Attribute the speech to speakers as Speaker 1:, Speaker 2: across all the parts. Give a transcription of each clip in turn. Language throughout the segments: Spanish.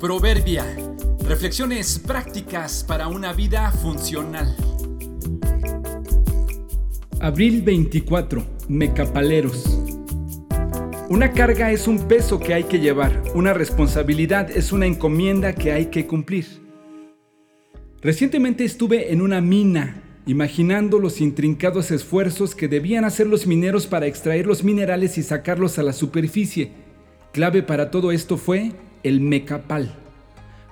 Speaker 1: Proverbia. Reflexiones prácticas para una vida funcional.
Speaker 2: Abril 24. Mecapaleros. Una carga es un peso que hay que llevar. Una responsabilidad es una encomienda que hay que cumplir. Recientemente estuve en una mina imaginando los intrincados esfuerzos que debían hacer los mineros para extraer los minerales y sacarlos a la superficie. Clave para todo esto fue el mecapal.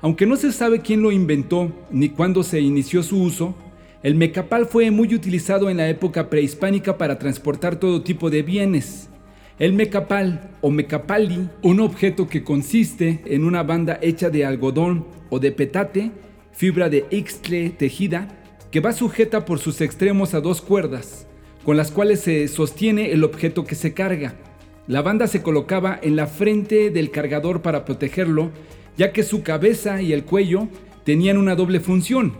Speaker 2: Aunque no se sabe quién lo inventó ni cuándo se inició su uso, el mecapal fue muy utilizado en la época prehispánica para transportar todo tipo de bienes. El mecapal o mecapali, un objeto que consiste en una banda hecha de algodón o de petate, fibra de ixtle tejida, que va sujeta por sus extremos a dos cuerdas, con las cuales se sostiene el objeto que se carga. La banda se colocaba en la frente del cargador para protegerlo, ya que su cabeza y el cuello tenían una doble función.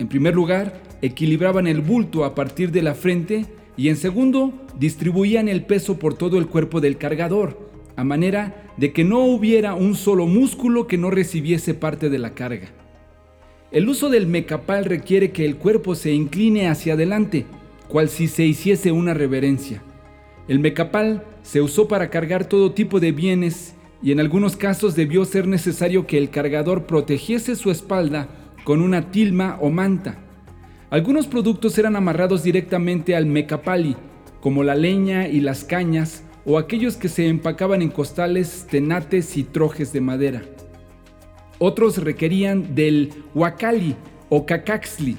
Speaker 2: En primer lugar, equilibraban el bulto a partir de la frente y en segundo, distribuían el peso por todo el cuerpo del cargador, a manera de que no hubiera un solo músculo que no recibiese parte de la carga. El uso del mecapal requiere que el cuerpo se incline hacia adelante, cual si se hiciese una reverencia. El mecapal se usó para cargar todo tipo de bienes y en algunos casos debió ser necesario que el cargador protegiese su espalda con una tilma o manta. Algunos productos eran amarrados directamente al mecapali, como la leña y las cañas, o aquellos que se empacaban en costales, tenates y trojes de madera. Otros requerían del huacali o cacaxli,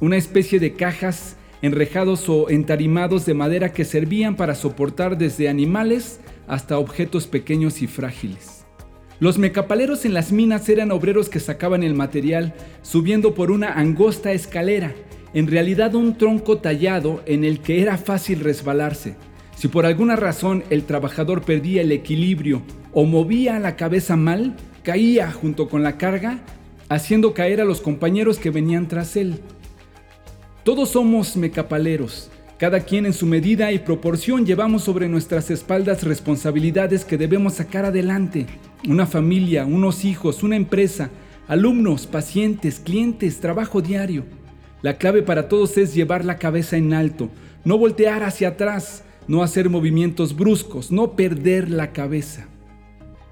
Speaker 2: una especie de cajas enrejados o entarimados de madera que servían para soportar desde animales hasta objetos pequeños y frágiles. Los mecapaleros en las minas eran obreros que sacaban el material subiendo por una angosta escalera, en realidad un tronco tallado en el que era fácil resbalarse. Si por alguna razón el trabajador perdía el equilibrio o movía la cabeza mal, caía junto con la carga, haciendo caer a los compañeros que venían tras él. Todos somos mecapaleros. Cada quien en su medida y proporción llevamos sobre nuestras espaldas responsabilidades que debemos sacar adelante. Una familia, unos hijos, una empresa, alumnos, pacientes, clientes, trabajo diario. La clave para todos es llevar la cabeza en alto, no voltear hacia atrás, no hacer movimientos bruscos, no perder la cabeza.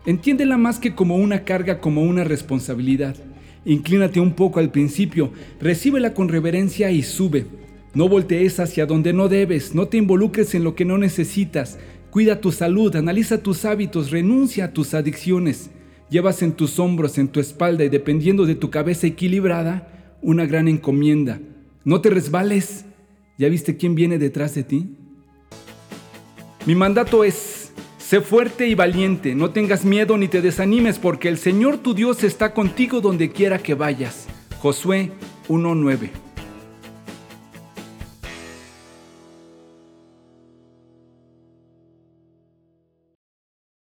Speaker 2: Entiéndela más que como una carga, como una responsabilidad. Inclínate un poco al principio, recíbela con reverencia y sube. No voltees hacia donde no debes, no te involucres en lo que no necesitas. Cuida tu salud, analiza tus hábitos, renuncia a tus adicciones. Llevas en tus hombros, en tu espalda y dependiendo de tu cabeza equilibrada, una gran encomienda. No te resbales. ¿Ya viste quién viene detrás de ti? Mi mandato es Sé fuerte y valiente, no tengas miedo ni te desanimes, porque el Señor tu Dios está contigo donde quiera que vayas. Josué 1.9